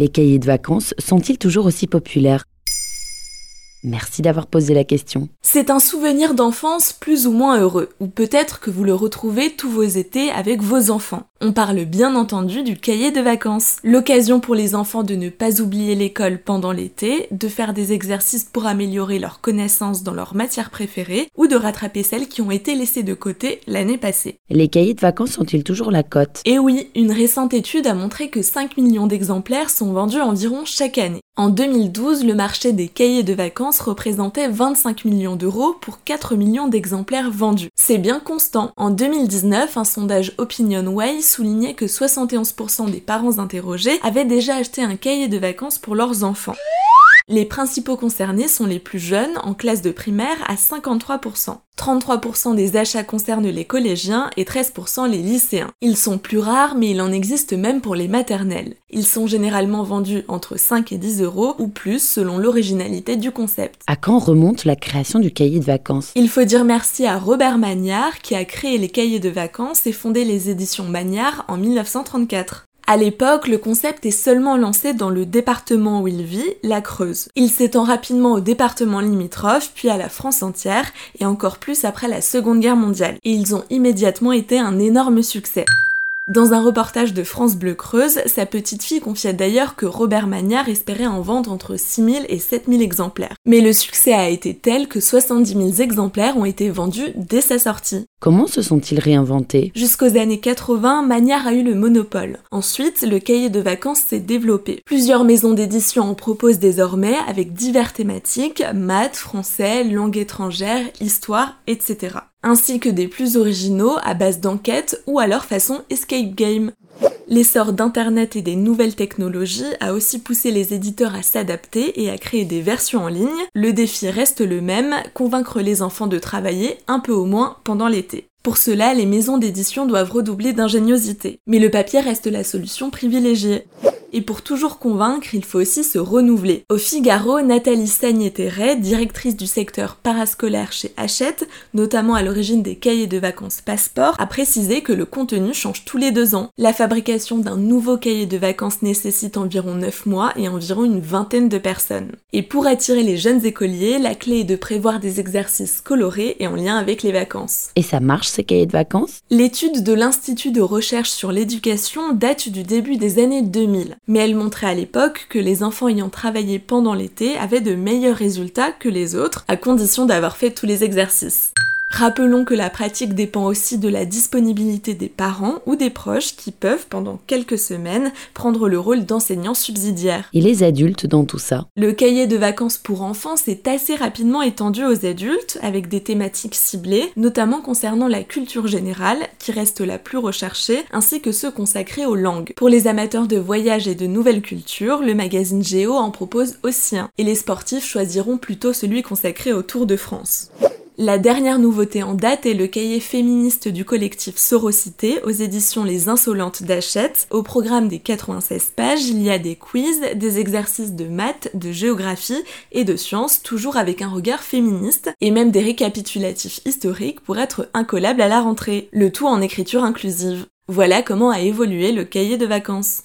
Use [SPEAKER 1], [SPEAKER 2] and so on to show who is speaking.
[SPEAKER 1] Les cahiers de vacances sont-ils toujours aussi populaires? Merci d'avoir posé la question.
[SPEAKER 2] C'est un souvenir d'enfance plus ou moins heureux, ou peut-être que vous le retrouvez tous vos étés avec vos enfants. On parle bien entendu du cahier de vacances. L'occasion pour les enfants de ne pas oublier l'école pendant l'été, de faire des exercices pour améliorer leurs connaissances dans leurs matières préférées, ou de rattraper celles qui ont été laissées de côté l'année passée.
[SPEAKER 1] Les cahiers de vacances sont-ils toujours la cote?
[SPEAKER 2] Et oui, une récente étude a montré que 5 millions d'exemplaires sont vendus environ chaque année. En 2012, le marché des cahiers de vacances représentait 25 millions d'euros pour 4 millions d'exemplaires vendus. C'est bien constant. En 2019, un sondage OpinionWay soulignait que 71% des parents interrogés avaient déjà acheté un cahier de vacances pour leurs enfants. Les principaux concernés sont les plus jeunes, en classe de primaire, à 53%. 33% des achats concernent les collégiens et 13% les lycéens. Ils sont plus rares, mais il en existe même pour les maternelles. Ils sont généralement vendus entre 5 et 10 euros ou plus selon l'originalité du concept.
[SPEAKER 1] À quand remonte la création du cahier de vacances?
[SPEAKER 2] Il faut dire merci à Robert Magnard qui a créé les cahiers de vacances et fondé les éditions Magnard en 1934. À l'époque, le concept est seulement lancé dans le département où il vit, la Creuse. Il s'étend rapidement au département limitrophe, puis à la France entière, et encore plus après la Seconde Guerre mondiale. Et ils ont immédiatement été un énorme succès. Dans un reportage de France Bleu Creuse, sa petite fille confiait d'ailleurs que Robert Magnard espérait en vendre entre 6000 et 7000 exemplaires. Mais le succès a été tel que 70 000 exemplaires ont été vendus dès sa sortie.
[SPEAKER 1] Comment se sont-ils réinventés?
[SPEAKER 2] Jusqu'aux années 80, Magnard a eu le monopole. Ensuite, le cahier de vacances s'est développé. Plusieurs maisons d'édition en proposent désormais avec divers thématiques, maths, français, langue étrangère, histoire, etc ainsi que des plus originaux à base d'enquête ou à leur façon escape game. L'essor d'Internet et des nouvelles technologies a aussi poussé les éditeurs à s'adapter et à créer des versions en ligne. Le défi reste le même, convaincre les enfants de travailler un peu au moins pendant l'été. Pour cela, les maisons d'édition doivent redoubler d'ingéniosité. Mais le papier reste la solution privilégiée. Et pour toujours convaincre, il faut aussi se renouveler. Au Figaro, Nathalie Sagné-Terret, directrice du secteur parascolaire chez Hachette, notamment à l'origine des cahiers de vacances Passeport, a précisé que le contenu change tous les deux ans. La fabrication d'un nouveau cahier de vacances nécessite environ 9 mois et environ une vingtaine de personnes. Et pour attirer les jeunes écoliers, la clé est de prévoir des exercices colorés et en lien avec les vacances.
[SPEAKER 1] Et ça marche ces cahiers de vacances?
[SPEAKER 2] L'étude de l'Institut de recherche sur l'éducation date du début des années 2000 mais elle montrait à l'époque que les enfants ayant travaillé pendant l'été avaient de meilleurs résultats que les autres, à condition d'avoir fait tous les exercices. Rappelons que la pratique dépend aussi de la disponibilité des parents ou des proches qui peuvent, pendant quelques semaines, prendre le rôle d'enseignants subsidiaires.
[SPEAKER 1] Et les adultes dans tout ça?
[SPEAKER 2] Le cahier de vacances pour enfants s'est assez rapidement étendu aux adultes, avec des thématiques ciblées, notamment concernant la culture générale, qui reste la plus recherchée, ainsi que ceux consacrés aux langues. Pour les amateurs de voyage et de nouvelles cultures, le magazine Géo en propose aussi un, et les sportifs choisiront plutôt celui consacré au Tour de France. La dernière nouveauté en date est le cahier féministe du collectif Sorocité aux éditions Les Insolentes d'Achette. Au programme des 96 pages, il y a des quiz, des exercices de maths, de géographie et de sciences, toujours avec un regard féministe, et même des récapitulatifs historiques pour être incollables à la rentrée. Le tout en écriture inclusive. Voilà comment a évolué le cahier de vacances.